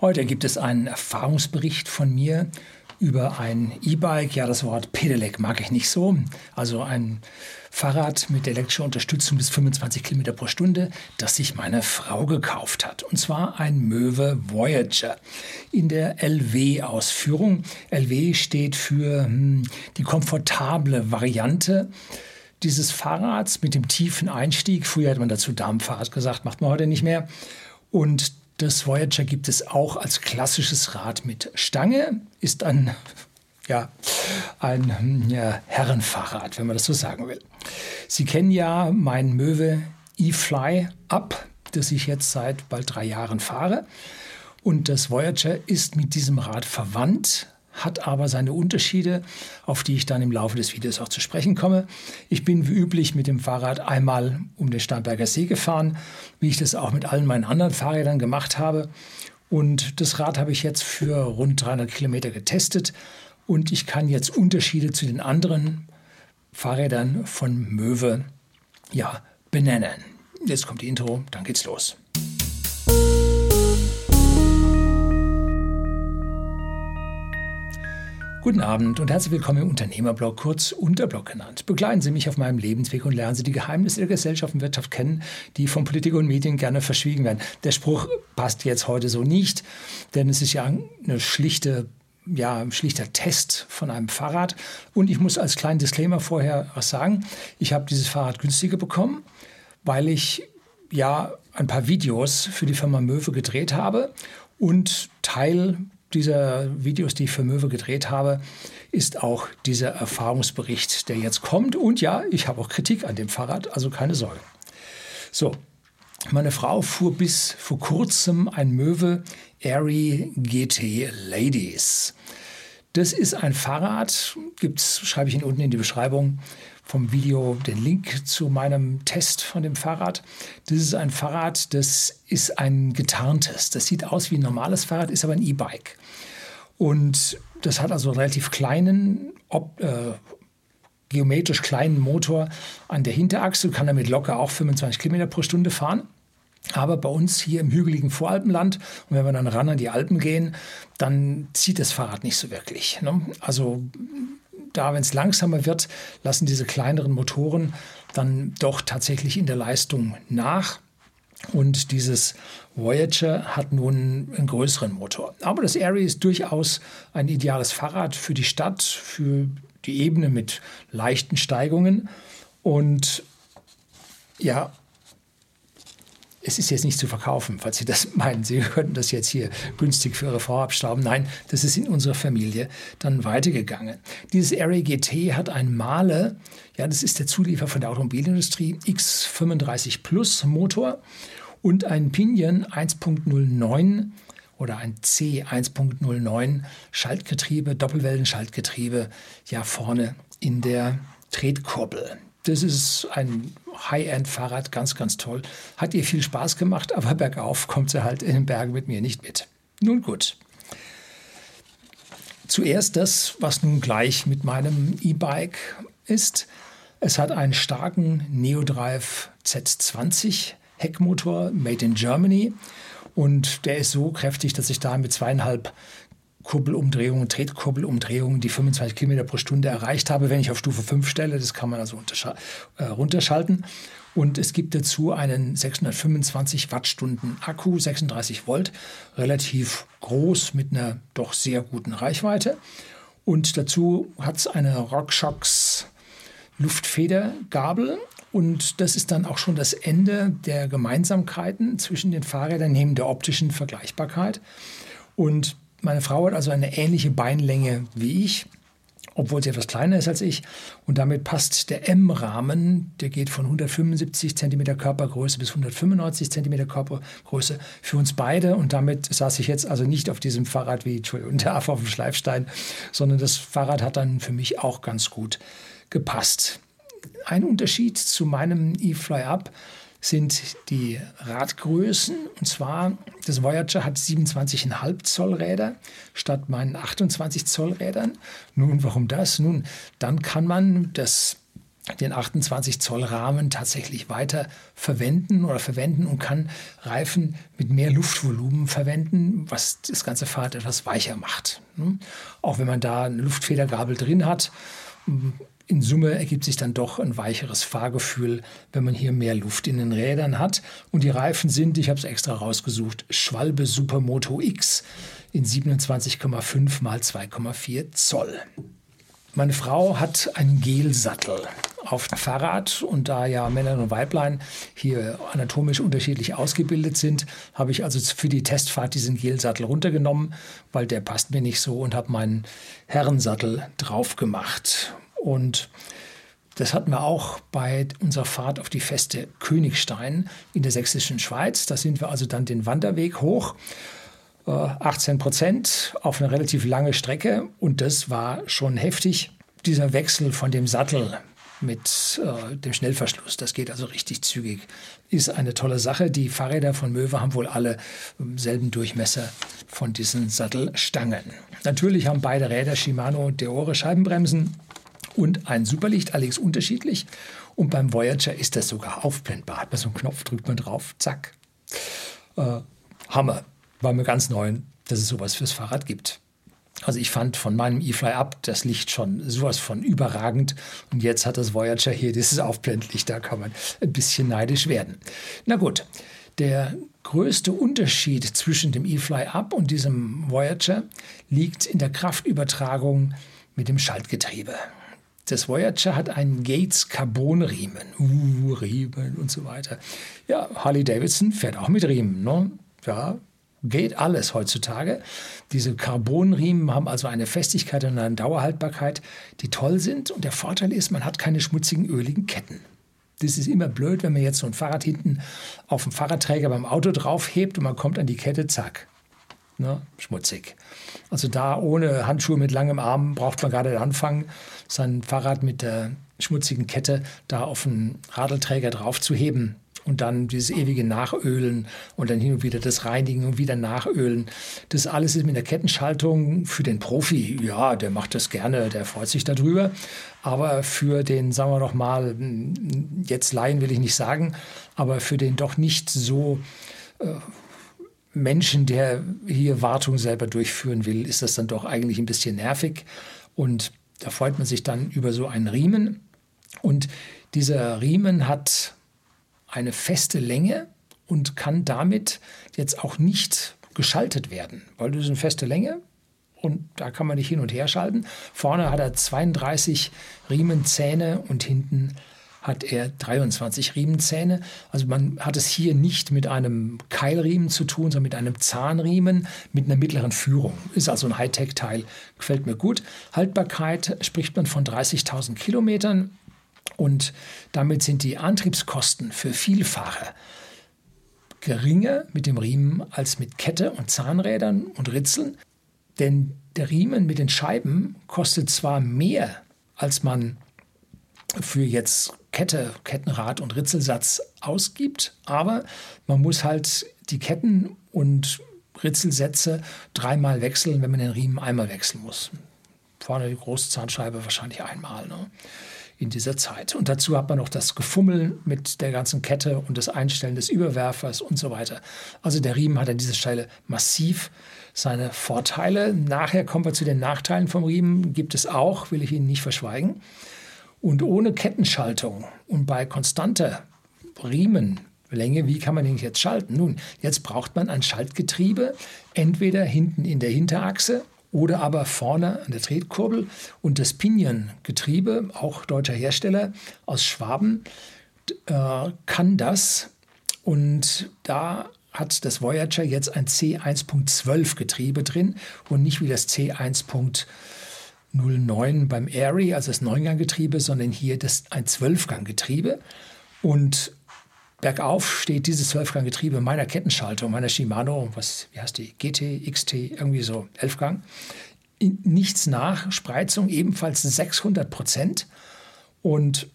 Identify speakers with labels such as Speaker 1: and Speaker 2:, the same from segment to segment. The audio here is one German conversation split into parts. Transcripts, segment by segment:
Speaker 1: Heute gibt es einen Erfahrungsbericht von mir über ein E-Bike. Ja, das Wort Pedelec mag ich nicht so. Also ein Fahrrad mit elektrischer Unterstützung bis 25 Kilometer pro Stunde, das sich meine Frau gekauft hat. Und zwar ein Möwe Voyager in der LW-Ausführung. LW steht für hm, die komfortable Variante dieses Fahrrads mit dem tiefen Einstieg. Früher hat man dazu Darmfahrrad gesagt, macht man heute nicht mehr. Und das Voyager gibt es auch als klassisches Rad mit Stange, ist ein, ja, ein ja, Herrenfahrrad, wenn man das so sagen will. Sie kennen ja mein Möwe E-Fly Up, das ich jetzt seit bald drei Jahren fahre. Und das Voyager ist mit diesem Rad verwandt, hat aber seine Unterschiede, auf die ich dann im Laufe des Videos auch zu sprechen komme. Ich bin wie üblich mit dem Fahrrad einmal um den Starnberger See gefahren, wie ich das auch mit allen meinen anderen Fahrrädern gemacht habe. Und das Rad habe ich jetzt für rund 300 Kilometer getestet und ich kann jetzt Unterschiede zu den anderen Fahrrädern von Möwe ja, benennen. Jetzt kommt die Intro, dann geht's los. Guten Abend und herzlich willkommen im Unternehmerblog, kurz Unterblog genannt. Begleiten Sie mich auf meinem Lebensweg und lernen Sie die Geheimnisse der Gesellschaft und Wirtschaft kennen, die von Politik und Medien gerne verschwiegen werden. Der Spruch passt jetzt heute so nicht, denn es ist ja eine schlichte ja, ein schlichter Test von einem Fahrrad. Und ich muss als kleinen Disclaimer vorher was sagen. Ich habe dieses Fahrrad günstiger bekommen, weil ich ja ein paar Videos für die Firma Möwe gedreht habe und Teil dieser Videos, die ich für Möwe gedreht habe, ist auch dieser Erfahrungsbericht, der jetzt kommt. Und ja, ich habe auch Kritik an dem Fahrrad, also keine Sorge. So, meine Frau fuhr bis vor kurzem ein Möwe Airy GT Ladies. Das ist ein Fahrrad, gibt's, schreibe ich Ihnen unten in die Beschreibung vom Video den Link zu meinem Test von dem Fahrrad. Das ist ein Fahrrad, das ist ein getarntes. Das sieht aus wie ein normales Fahrrad, ist aber ein E-Bike. Und das hat also einen relativ kleinen, ob, äh, geometrisch kleinen Motor an der Hinterachse, kann damit locker auch 25 Kilometer pro Stunde fahren. Aber bei uns hier im hügeligen Voralpenland, und wenn wir dann ran an die Alpen gehen, dann zieht das Fahrrad nicht so wirklich. Ne? Also da, wenn es langsamer wird, lassen diese kleineren Motoren dann doch tatsächlich in der Leistung nach. Und dieses Voyager hat nun einen größeren Motor. Aber das Airy ist durchaus ein ideales Fahrrad für die Stadt, für die Ebene mit leichten Steigungen. Und ja, es ist jetzt nicht zu verkaufen, falls Sie das meinen. Sie könnten das jetzt hier günstig für Ihre Frau abstauben. Nein, das ist in unserer Familie dann weitergegangen. Dieses Array GT hat ein Male, ja, das ist der Zulieferer von der Automobilindustrie, X35 Plus Motor und ein Pinion 1.09 oder ein C1.09 Schaltgetriebe, Doppelwellenschaltgetriebe, ja vorne in der Tretkurbel. Das ist ein High-End-Fahrrad, ganz, ganz toll. Hat ihr viel Spaß gemacht, aber bergauf kommt sie halt in den Bergen mit mir nicht mit. Nun gut. Zuerst das, was nun gleich mit meinem E-Bike ist. Es hat einen starken Neodrive Z20 Heckmotor, made in Germany. Und der ist so kräftig, dass ich da mit zweieinhalb Kurbelumdrehungen, Tretkurbelumdrehungen, die 25 Kilometer pro Stunde erreicht habe, wenn ich auf Stufe 5 stelle. Das kann man also äh, runterschalten. Und es gibt dazu einen 625 Wattstunden Akku, 36 Volt, relativ groß mit einer doch sehr guten Reichweite. Und dazu hat es eine RockShox Luftfedergabel. Und das ist dann auch schon das Ende der Gemeinsamkeiten zwischen den Fahrrädern neben der optischen Vergleichbarkeit. Und meine Frau hat also eine ähnliche Beinlänge wie ich, obwohl sie etwas kleiner ist als ich. Und damit passt der M-Rahmen, der geht von 175 cm Körpergröße bis 195 cm Körpergröße für uns beide. Und damit saß ich jetzt also nicht auf diesem Fahrrad wie Entschuldigung, der Affe auf dem Schleifstein, sondern das Fahrrad hat dann für mich auch ganz gut gepasst. Ein Unterschied zu meinem E-Fly Up sind die Radgrößen. Und zwar, das Voyager hat 27,5 Zoll Räder statt meinen 28 Zoll Rädern. Nun, warum das? Nun, dann kann man das den 28 Zoll Rahmen tatsächlich weiter verwenden oder verwenden und kann Reifen mit mehr Luftvolumen verwenden, was das ganze Fahrrad etwas weicher macht. Hm? Auch wenn man da eine Luftfedergabel drin hat, in Summe ergibt sich dann doch ein weicheres Fahrgefühl, wenn man hier mehr Luft in den Rädern hat. Und die Reifen sind, ich habe es extra rausgesucht, Schwalbe Supermoto X in 27,5 mal 2,4 Zoll. Meine Frau hat einen Gelsattel auf dem Fahrrad und da ja Männer und Weiblein hier anatomisch unterschiedlich ausgebildet sind, habe ich also für die Testfahrt diesen Gelsattel runtergenommen, weil der passt mir nicht so und habe meinen Herrensattel drauf gemacht. Und das hatten wir auch bei unserer Fahrt auf die Feste Königstein in der sächsischen Schweiz. Da sind wir also dann den Wanderweg hoch 18 äh, Prozent auf eine relativ lange Strecke und das war schon heftig. Dieser Wechsel von dem Sattel mit äh, dem Schnellverschluss, das geht also richtig zügig, ist eine tolle Sache. Die Fahrräder von Möwe haben wohl alle selben Durchmesser von diesen Sattelstangen. Natürlich haben beide Räder Shimano und Deore Scheibenbremsen und ein Superlicht, allerdings unterschiedlich. Und beim Voyager ist das sogar aufblendbar. Hat man so einen Knopf, drückt man drauf, zack. Äh, Hammer war mir ganz neu, dass es sowas fürs Fahrrad gibt. Also ich fand von meinem eFly Up das Licht schon sowas von überragend und jetzt hat das Voyager hier dieses Aufblendlicht, da kann man ein bisschen neidisch werden. Na gut, der größte Unterschied zwischen dem eFly Up und diesem Voyager liegt in der Kraftübertragung mit dem Schaltgetriebe. Das Voyager hat einen Gates Carbon-Riemen. Uh, Riemen und so weiter. Ja, Harley Davidson fährt auch mit Riemen. Ne? Ja, geht alles heutzutage. Diese Carbonriemen haben also eine Festigkeit und eine Dauerhaltbarkeit, die toll sind. Und der Vorteil ist, man hat keine schmutzigen, öligen Ketten. Das ist immer blöd, wenn man jetzt so ein Fahrrad hinten auf dem Fahrradträger beim Auto draufhebt und man kommt an die Kette, zack. Ne, schmutzig. Also da ohne Handschuhe mit langem Arm braucht man gerade anfangen, sein Fahrrad mit der schmutzigen Kette da auf den Radelträger draufzuheben und dann dieses ewige Nachölen und dann hin und wieder das Reinigen und wieder Nachölen. Das alles ist mit der Kettenschaltung für den Profi, ja, der macht das gerne, der freut sich darüber. Aber für den, sagen wir doch mal, jetzt Laien will ich nicht sagen, aber für den doch nicht so äh, Menschen, der hier Wartung selber durchführen will, ist das dann doch eigentlich ein bisschen nervig. Und da freut man sich dann über so einen Riemen. Und dieser Riemen hat eine feste Länge und kann damit jetzt auch nicht geschaltet werden, weil das ist eine feste Länge und da kann man nicht hin und her schalten. Vorne hat er 32 Riemenzähne und hinten hat er 23 Riemenzähne. Also man hat es hier nicht mit einem Keilriemen zu tun, sondern mit einem Zahnriemen mit einer mittleren Führung. Ist also ein Hightech-Teil, gefällt mir gut. Haltbarkeit spricht man von 30.000 Kilometern. Und damit sind die Antriebskosten für Vielfahrer geringer mit dem Riemen als mit Kette und Zahnrädern und Ritzeln. Denn der Riemen mit den Scheiben kostet zwar mehr, als man für jetzt Kette, Kettenrad und Ritzelsatz ausgibt, aber man muss halt die Ketten und Ritzelsätze dreimal wechseln, wenn man den Riemen einmal wechseln muss. Vorne die große Zahnscheibe wahrscheinlich einmal. Ne? in dieser Zeit. Und dazu hat man noch das Gefummel mit der ganzen Kette und das Einstellen des Überwerfers und so weiter. Also der Riemen hat an dieser Stelle massiv seine Vorteile. Nachher kommen wir zu den Nachteilen vom Riemen. Gibt es auch, will ich Ihnen nicht verschweigen. Und ohne Kettenschaltung und bei konstanter Riemenlänge, wie kann man den jetzt schalten? Nun, jetzt braucht man ein Schaltgetriebe, entweder hinten in der Hinterachse oder aber vorne an der Tretkurbel und das Pinion-Getriebe, auch deutscher Hersteller aus Schwaben, äh, kann das. Und da hat das Voyager jetzt ein C1.12 Getriebe drin und nicht wie das C1.09 beim Airy, also das 9-Gang-Getriebe, sondern hier das ein 12-Gang-Getriebe. Und Bergauf steht dieses Zwölfgang-Getriebe meiner Kettenschaltung, meiner Shimano, was, wie heißt die, GT, XT, irgendwie so, Elfgang. Nichts nach, Spreizung ebenfalls 600 Prozent. Und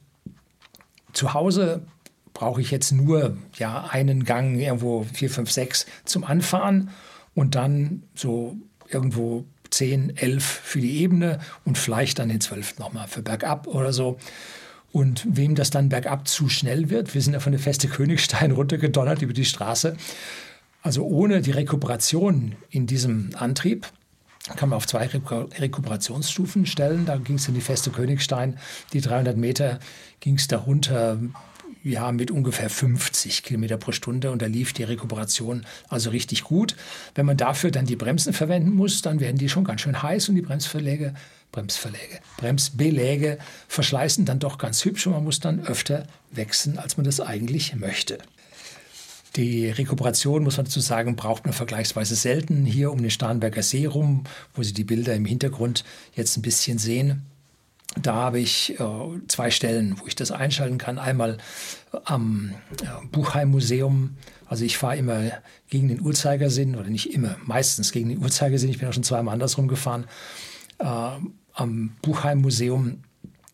Speaker 1: zu Hause brauche ich jetzt nur ja, einen Gang, irgendwo 4, 5, 6 zum Anfahren und dann so irgendwo 10, 11 für die Ebene und vielleicht dann den 12 nochmal für bergab oder so. Und wem das dann bergab zu schnell wird, wir sind ja von der Feste Königstein runtergedonnert über die Straße. Also ohne die Rekuperation in diesem Antrieb kann man auf zwei Rekuperationsstufen stellen. Da ging es in die Feste Königstein, die 300 Meter ging es darunter ja, mit ungefähr 50 Kilometer pro Stunde und da lief die Rekuperation also richtig gut. Wenn man dafür dann die Bremsen verwenden muss, dann werden die schon ganz schön heiß und die Bremsverläge, Bremsverläge, Bremsbeläge verschleißen dann doch ganz hübsch und man muss dann öfter wechseln, als man das eigentlich möchte. Die Rekuperation, muss man dazu sagen, braucht man vergleichsweise selten hier um den Starnberger See rum, wo Sie die Bilder im Hintergrund jetzt ein bisschen sehen. Da habe ich äh, zwei Stellen, wo ich das einschalten kann. Einmal am äh, Buchheim-Museum. Also ich fahre immer gegen den Uhrzeigersinn, oder nicht immer, meistens gegen den Uhrzeigersinn. Ich bin auch schon zweimal andersrum gefahren. Äh, am Buchheim-Museum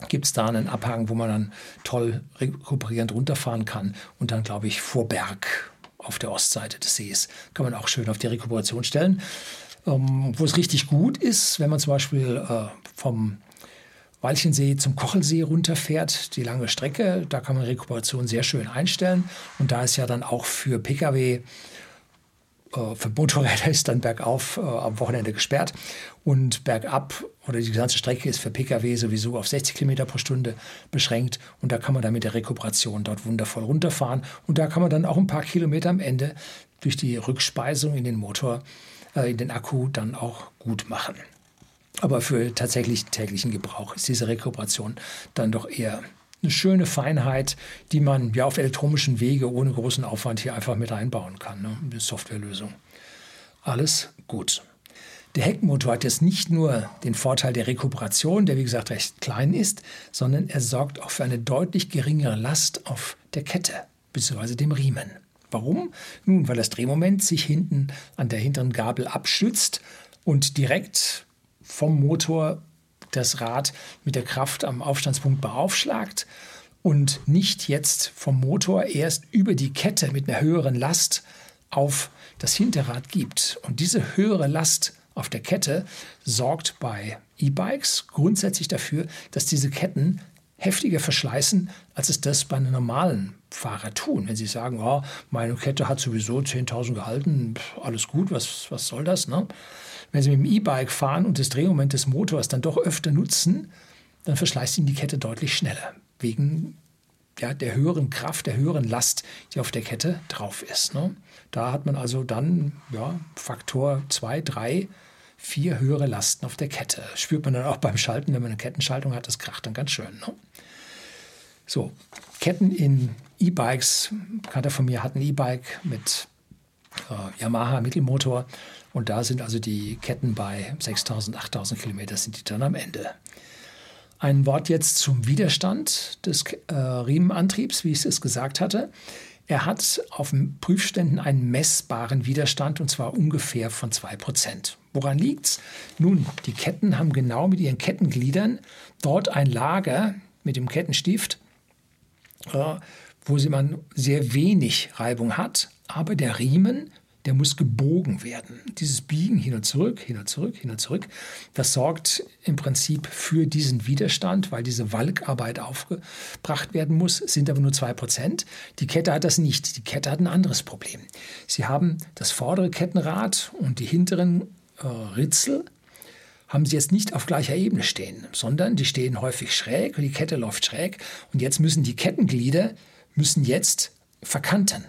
Speaker 1: gibt es da einen Abhang, wo man dann toll rekuperierend runterfahren kann. Und dann, glaube ich, vor Berg auf der Ostseite des Sees kann man auch schön auf die Rekuperation stellen. Ähm, wo es richtig gut ist, wenn man zum Beispiel äh, vom Walchensee zum Kochelsee runterfährt, die lange Strecke. Da kann man Rekuperation sehr schön einstellen. Und da ist ja dann auch für Pkw, äh, für Motorräder ist dann bergauf äh, am Wochenende gesperrt. Und bergab oder die ganze Strecke ist für Pkw sowieso auf 60 Kilometer pro Stunde beschränkt. Und da kann man dann mit der Rekuperation dort wundervoll runterfahren. Und da kann man dann auch ein paar Kilometer am Ende durch die Rückspeisung in den Motor, äh, in den Akku dann auch gut machen. Aber für tatsächlich täglichen Gebrauch ist diese Rekuperation dann doch eher eine schöne Feinheit, die man ja auf elektronischen Wege ohne großen Aufwand hier einfach mit einbauen kann. Ne? Eine Softwarelösung. Alles gut. Der Heckmotor hat jetzt nicht nur den Vorteil der Rekuperation, der wie gesagt recht klein ist, sondern er sorgt auch für eine deutlich geringere Last auf der Kette bzw. dem Riemen. Warum? Nun, weil das Drehmoment sich hinten an der hinteren Gabel abstützt und direkt vom Motor das Rad mit der Kraft am Aufstandspunkt beaufschlagt und nicht jetzt vom Motor erst über die Kette mit einer höheren Last auf das Hinterrad gibt. Und diese höhere Last auf der Kette sorgt bei E-Bikes grundsätzlich dafür, dass diese Ketten heftiger verschleißen, als es das bei einem normalen Fahrer tun. Wenn sie sagen, oh, meine Kette hat sowieso 10.000 gehalten, alles gut, was, was soll das? Ne? Wenn Sie mit dem E-Bike fahren und das Drehmoment des Motors dann doch öfter nutzen, dann verschleißt Ihnen die Kette deutlich schneller. Wegen ja, der höheren Kraft, der höheren Last, die auf der Kette drauf ist. Ne? Da hat man also dann ja, Faktor 2, 3, 4 höhere Lasten auf der Kette. Spürt man dann auch beim Schalten, wenn man eine Kettenschaltung hat, das kracht dann ganz schön. Ne? So, Ketten in E-Bikes. Bekannter von mir hat ein E-Bike mit äh, Yamaha Mittelmotor und da sind also die Ketten bei 6000, 8000 Kilometer sind die dann am Ende. Ein Wort jetzt zum Widerstand des äh, Riemenantriebs, wie ich es gesagt hatte. Er hat auf den Prüfständen einen messbaren Widerstand und zwar ungefähr von 2%. Woran liegt es? Nun, die Ketten haben genau mit ihren Kettengliedern dort ein Lager mit dem Kettenstift, äh, wo man sehr wenig Reibung hat, aber der Riemen der muss gebogen werden. Dieses Biegen hin und zurück, hin und zurück, hin und zurück, das sorgt im Prinzip für diesen Widerstand, weil diese Walkarbeit aufgebracht werden muss, sind aber nur 2%. Die Kette hat das nicht. Die Kette hat ein anderes Problem. Sie haben das vordere Kettenrad und die hinteren Ritzel haben sie jetzt nicht auf gleicher Ebene stehen, sondern die stehen häufig schräg und die Kette läuft schräg und jetzt müssen die Kettenglieder müssen jetzt verkanten.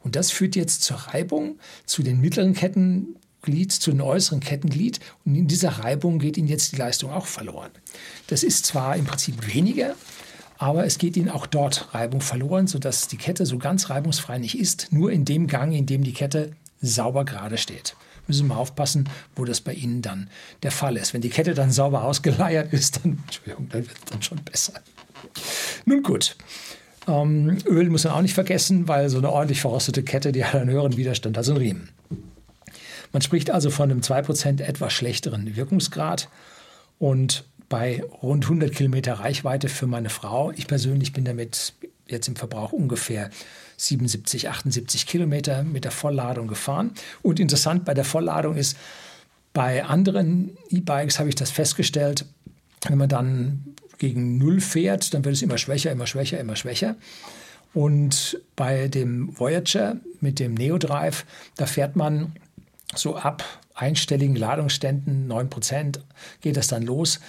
Speaker 1: Und das führt jetzt zur Reibung zu den mittleren Kettenglied, zu den äußeren Kettenglied. Und in dieser Reibung geht Ihnen jetzt die Leistung auch verloren. Das ist zwar im Prinzip weniger, aber es geht Ihnen auch dort Reibung verloren, sodass die Kette so ganz reibungsfrei nicht ist, nur in dem Gang, in dem die Kette sauber gerade steht. Müssen mal aufpassen, wo das bei Ihnen dann der Fall ist. Wenn die Kette dann sauber ausgeleiert ist, dann, Entschuldigung, dann wird es dann schon besser. Nun gut, ähm, Öl muss man auch nicht vergessen, weil so eine ordentlich verrostete Kette, die hat einen höheren Widerstand als ein Riemen. Man spricht also von einem 2% etwas schlechteren Wirkungsgrad und bei rund 100 Kilometer Reichweite für meine Frau. Ich persönlich bin damit jetzt im Verbrauch ungefähr 77, 78 Kilometer mit der Vollladung gefahren. Und interessant bei der Vollladung ist, bei anderen E-Bikes habe ich das festgestellt, wenn man dann gegen Null fährt, dann wird es immer schwächer, immer schwächer, immer schwächer. Und bei dem Voyager mit dem Neo-Drive, da fährt man so ab einstelligen Ladungsständen, 9%, geht das dann los,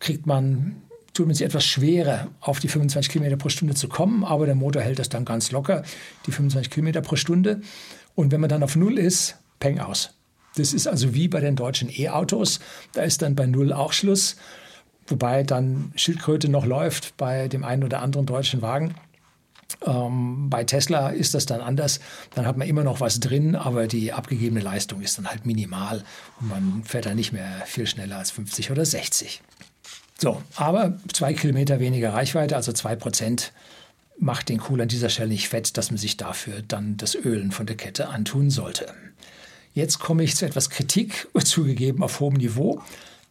Speaker 1: kriegt man, tut man sich etwas schwerer, auf die 25 Kilometer pro Stunde zu kommen, aber der Motor hält das dann ganz locker, die 25 Kilometer pro Stunde. Und wenn man dann auf Null ist, peng aus. Das ist also wie bei den deutschen E-Autos, da ist dann bei Null auch Schluss, wobei dann Schildkröte noch läuft bei dem einen oder anderen deutschen Wagen. Ähm, bei Tesla ist das dann anders. Dann hat man immer noch was drin, aber die abgegebene Leistung ist dann halt minimal und man fährt dann nicht mehr viel schneller als 50 oder 60. So, aber zwei Kilometer weniger Reichweite, also zwei Prozent, macht den Cool an dieser Stelle nicht fett, dass man sich dafür dann das Ölen von der Kette antun sollte. Jetzt komme ich zu etwas Kritik, zugegeben auf hohem Niveau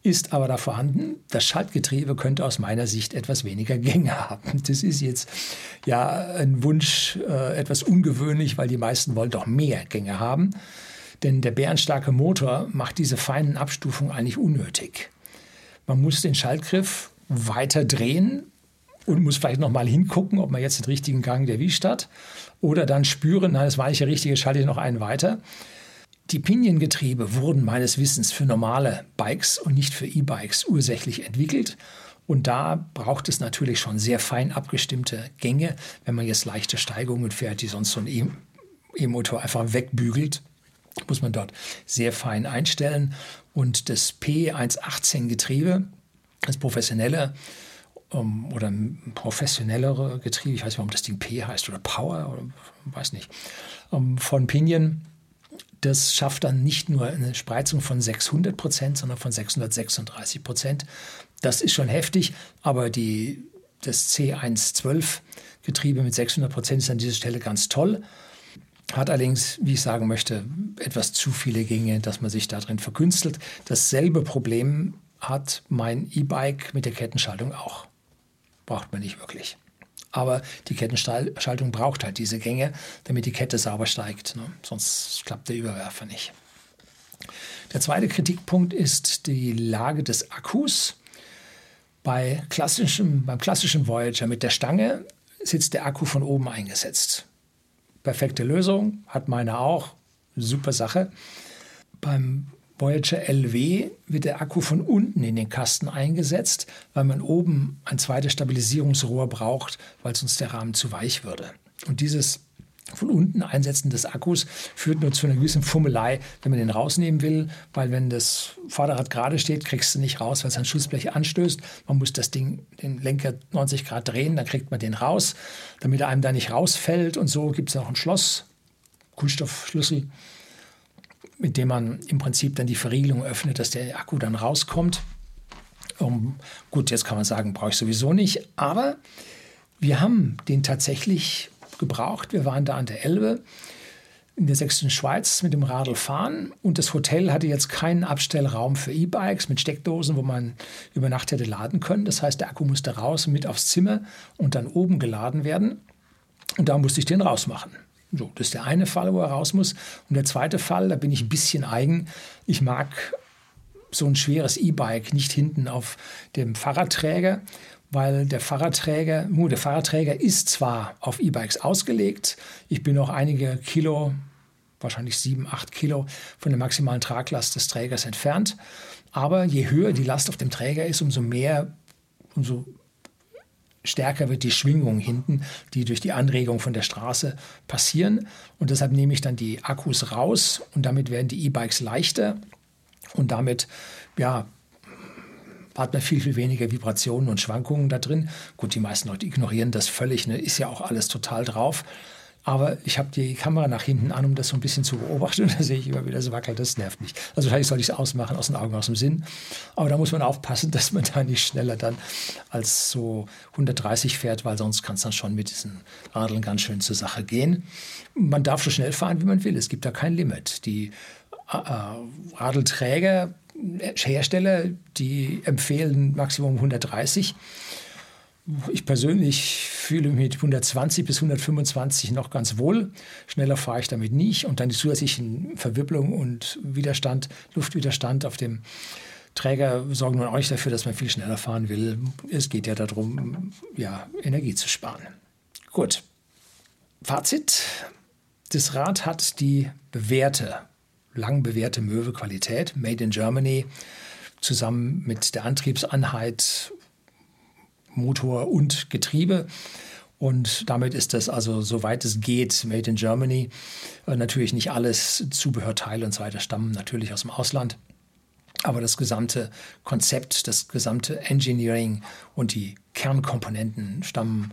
Speaker 1: ist aber da vorhanden. Das Schaltgetriebe könnte aus meiner Sicht etwas weniger Gänge haben. Das ist jetzt ja ein Wunsch, äh, etwas ungewöhnlich, weil die meisten wollen doch mehr Gänge haben. Denn der bärenstarke Motor macht diese feinen Abstufungen eigentlich unnötig. Man muss den Schaltgriff weiter drehen und muss vielleicht noch mal hingucken, ob man jetzt den richtigen Gang erwischt hat. Oder dann spüren, nein, das war nicht der richtige, schalte ich noch einen weiter. Die Piniengetriebe wurden meines Wissens für normale Bikes und nicht für E-Bikes ursächlich entwickelt. Und da braucht es natürlich schon sehr fein abgestimmte Gänge, wenn man jetzt leichte Steigungen fährt, die sonst so ein E-Motor einfach wegbügelt muss man dort sehr fein einstellen. Und das P118 Getriebe, das professionelle ähm, oder professionellere Getriebe, ich weiß nicht, warum das Ding P heißt oder Power, oder weiß nicht, ähm, von Pinion das schafft dann nicht nur eine Spreizung von 600 Prozent, sondern von 636 Prozent. Das ist schon heftig, aber die, das C112-Getriebe mit 600 Prozent ist an dieser Stelle ganz toll. Hat allerdings, wie ich sagen möchte, etwas zu viele Gänge, dass man sich darin verkünstelt. Dasselbe Problem hat mein E-Bike mit der Kettenschaltung auch. Braucht man nicht wirklich. Aber die Kettenschaltung braucht halt diese Gänge, damit die Kette sauber steigt. Ne? Sonst klappt der Überwerfer nicht. Der zweite Kritikpunkt ist die Lage des Akkus. Bei klassischem, beim klassischen Voyager mit der Stange sitzt der Akku von oben eingesetzt. Perfekte Lösung, hat meine auch. Super Sache. Beim Voyager LW wird der Akku von unten in den Kasten eingesetzt, weil man oben ein zweites Stabilisierungsrohr braucht, weil sonst der Rahmen zu weich würde. Und dieses von unten Einsetzen des Akkus führt nur zu einer gewissen Fummelei, wenn man den rausnehmen will, weil wenn das Vorderrad gerade steht, kriegst du nicht raus, weil es ein Schutzblech anstößt. Man muss das Ding, den Lenker 90 Grad drehen, dann kriegt man den raus, damit er einem da nicht rausfällt. Und so gibt es auch ein Schloss, Kunststoffschlüssel, mit dem man im Prinzip dann die Verriegelung öffnet, dass der Akku dann rauskommt. Um, gut, jetzt kann man sagen, brauche ich sowieso nicht, aber wir haben den tatsächlich gebraucht. Wir waren da an der Elbe in der sächsischen Schweiz mit dem Radl fahren und das Hotel hatte jetzt keinen Abstellraum für E-Bikes mit Steckdosen, wo man über Nacht hätte laden können. Das heißt, der Akku musste raus mit aufs Zimmer und dann oben geladen werden. Und da musste ich den rausmachen. So, das ist der eine Fall, wo er raus muss. Und der zweite Fall, da bin ich ein bisschen eigen. Ich mag so ein schweres E-Bike nicht hinten auf dem Fahrradträger, weil der Fahrradträger, nur der Fahrradträger ist zwar auf E-Bikes ausgelegt, ich bin noch einige Kilo, wahrscheinlich sieben, acht Kilo von der maximalen Traglast des Trägers entfernt, aber je höher die Last auf dem Träger ist, umso mehr, umso stärker wird die Schwingung hinten, die durch die Anregung von der Straße passieren. Und deshalb nehme ich dann die Akkus raus und damit werden die E-Bikes leichter und damit ja, hat man viel, viel weniger Vibrationen und Schwankungen da drin. Gut, die meisten Leute ignorieren das völlig, ne? ist ja auch alles total drauf. Aber ich habe die Kamera nach hinten an, um das so ein bisschen zu beobachten. Und da sehe ich immer wieder so wackelt, das nervt nicht. Also wahrscheinlich sollte ich es ausmachen, aus den Augen, aus dem Sinn. Aber da muss man aufpassen, dass man da nicht schneller dann als so 130 fährt, weil sonst kann es dann schon mit diesen Radeln ganz schön zur Sache gehen. Man darf so schnell fahren, wie man will. Es gibt da kein Limit. Die äh, äh Radelträger, Hersteller, die empfehlen Maximum 130. Ich persönlich fühle mich mit 120 bis 125 noch ganz wohl. Schneller fahre ich damit nicht. Und dann die zusätzlichen Verwipplung und Widerstand, Luftwiderstand auf dem Träger sorgen nun nicht dafür, dass man viel schneller fahren will. Es geht ja darum, ja, Energie zu sparen. Gut. Fazit. Das Rad hat die bewährte, lang bewährte Möwe-Qualität, made in Germany, zusammen mit der Antriebseinheit, Motor und Getriebe. Und damit ist das also, soweit es geht, made in Germany. Äh, natürlich nicht alles, Zubehörteile und so weiter stammen natürlich aus dem Ausland. Aber das gesamte Konzept, das gesamte Engineering und die Kernkomponenten stammen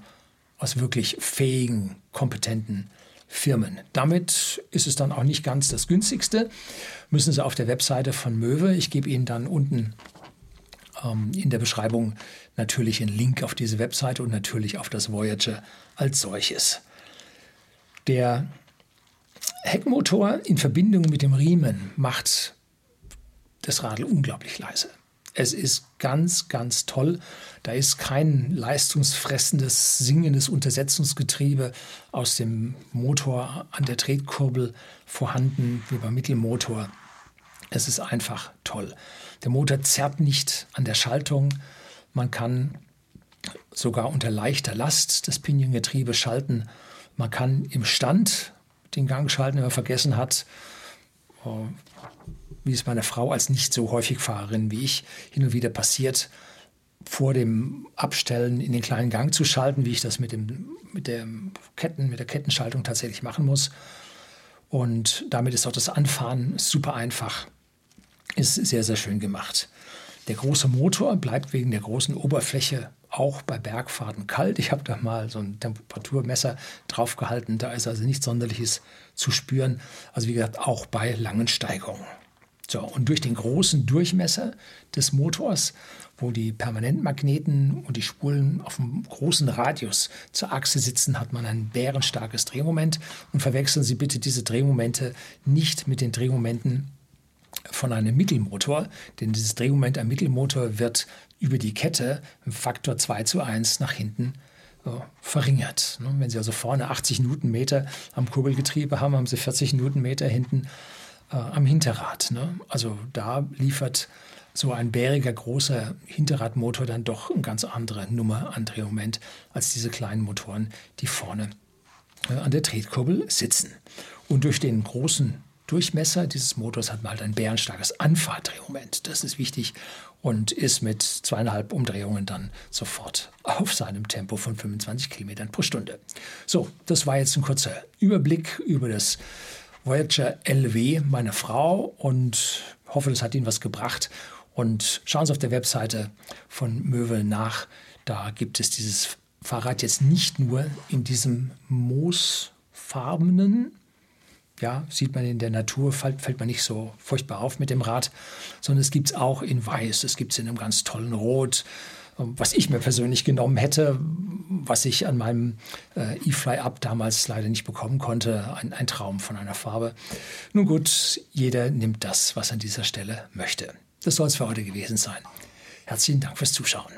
Speaker 1: aus wirklich fähigen, kompetenten Firmen. Damit ist es dann auch nicht ganz das günstigste. Müssen Sie auf der Webseite von Möwe, ich gebe Ihnen dann unten ähm, in der Beschreibung natürlich einen Link auf diese Webseite und natürlich auf das Voyager als solches. Der Heckmotor in Verbindung mit dem Riemen macht das Radl unglaublich leise. Es ist ganz, ganz toll. Da ist kein leistungsfressendes, singendes Untersetzungsgetriebe aus dem Motor an der Tretkurbel vorhanden, wie beim Mittelmotor. Es ist einfach toll. Der Motor zerrt nicht an der Schaltung. Man kann sogar unter leichter Last das Piniongetriebe schalten. Man kann im Stand den Gang schalten, wenn man vergessen hat, wie es meiner Frau als nicht so häufig Fahrerin wie ich hin und wieder passiert, vor dem Abstellen in den kleinen Gang zu schalten, wie ich das mit, dem, mit, der, Ketten, mit der Kettenschaltung tatsächlich machen muss. Und damit ist auch das Anfahren super einfach. Ist sehr, sehr schön gemacht. Der große Motor bleibt wegen der großen Oberfläche auch bei Bergfahrten kalt. Ich habe da mal so ein Temperaturmesser draufgehalten. Da ist also nichts Sonderliches zu spüren. Also wie gesagt, auch bei langen Steigungen. So, und durch den großen Durchmesser des Motors, wo die Permanentmagneten und die Spulen auf einem großen Radius zur Achse sitzen, hat man ein bärenstarkes Drehmoment. Und verwechseln Sie bitte diese Drehmomente nicht mit den Drehmomenten von einem Mittelmotor, denn dieses Drehmoment am Mittelmotor wird über die Kette im Faktor 2 zu 1 nach hinten äh, verringert. Ne? Wenn Sie also vorne 80 Newtonmeter am Kurbelgetriebe haben, haben Sie 40 Newtonmeter hinten äh, am Hinterrad. Ne? Also da liefert so ein bäriger großer Hinterradmotor dann doch eine ganz andere Nummer an Drehmoment als diese kleinen Motoren, die vorne äh, an der Tretkurbel sitzen. Und durch den großen Durchmesser dieses Motors hat man halt ein bärenstarkes Anfahrtdrehmoment. Das ist wichtig und ist mit zweieinhalb Umdrehungen dann sofort auf seinem Tempo von 25 Kilometern pro Stunde. So, das war jetzt ein kurzer Überblick über das Voyager LW meiner Frau und hoffe, das hat Ihnen was gebracht. Und schauen Sie auf der Webseite von Möwe nach. Da gibt es dieses Fahrrad jetzt nicht nur in diesem moosfarbenen, ja, sieht man in der Natur, fällt man nicht so furchtbar auf mit dem Rad, sondern es gibt es auch in weiß, es gibt es in einem ganz tollen Rot, was ich mir persönlich genommen hätte, was ich an meinem äh, E-Fly-Up damals leider nicht bekommen konnte. Ein, ein Traum von einer Farbe. Nun gut, jeder nimmt das, was an dieser Stelle möchte. Das soll es für heute gewesen sein. Herzlichen Dank fürs Zuschauen.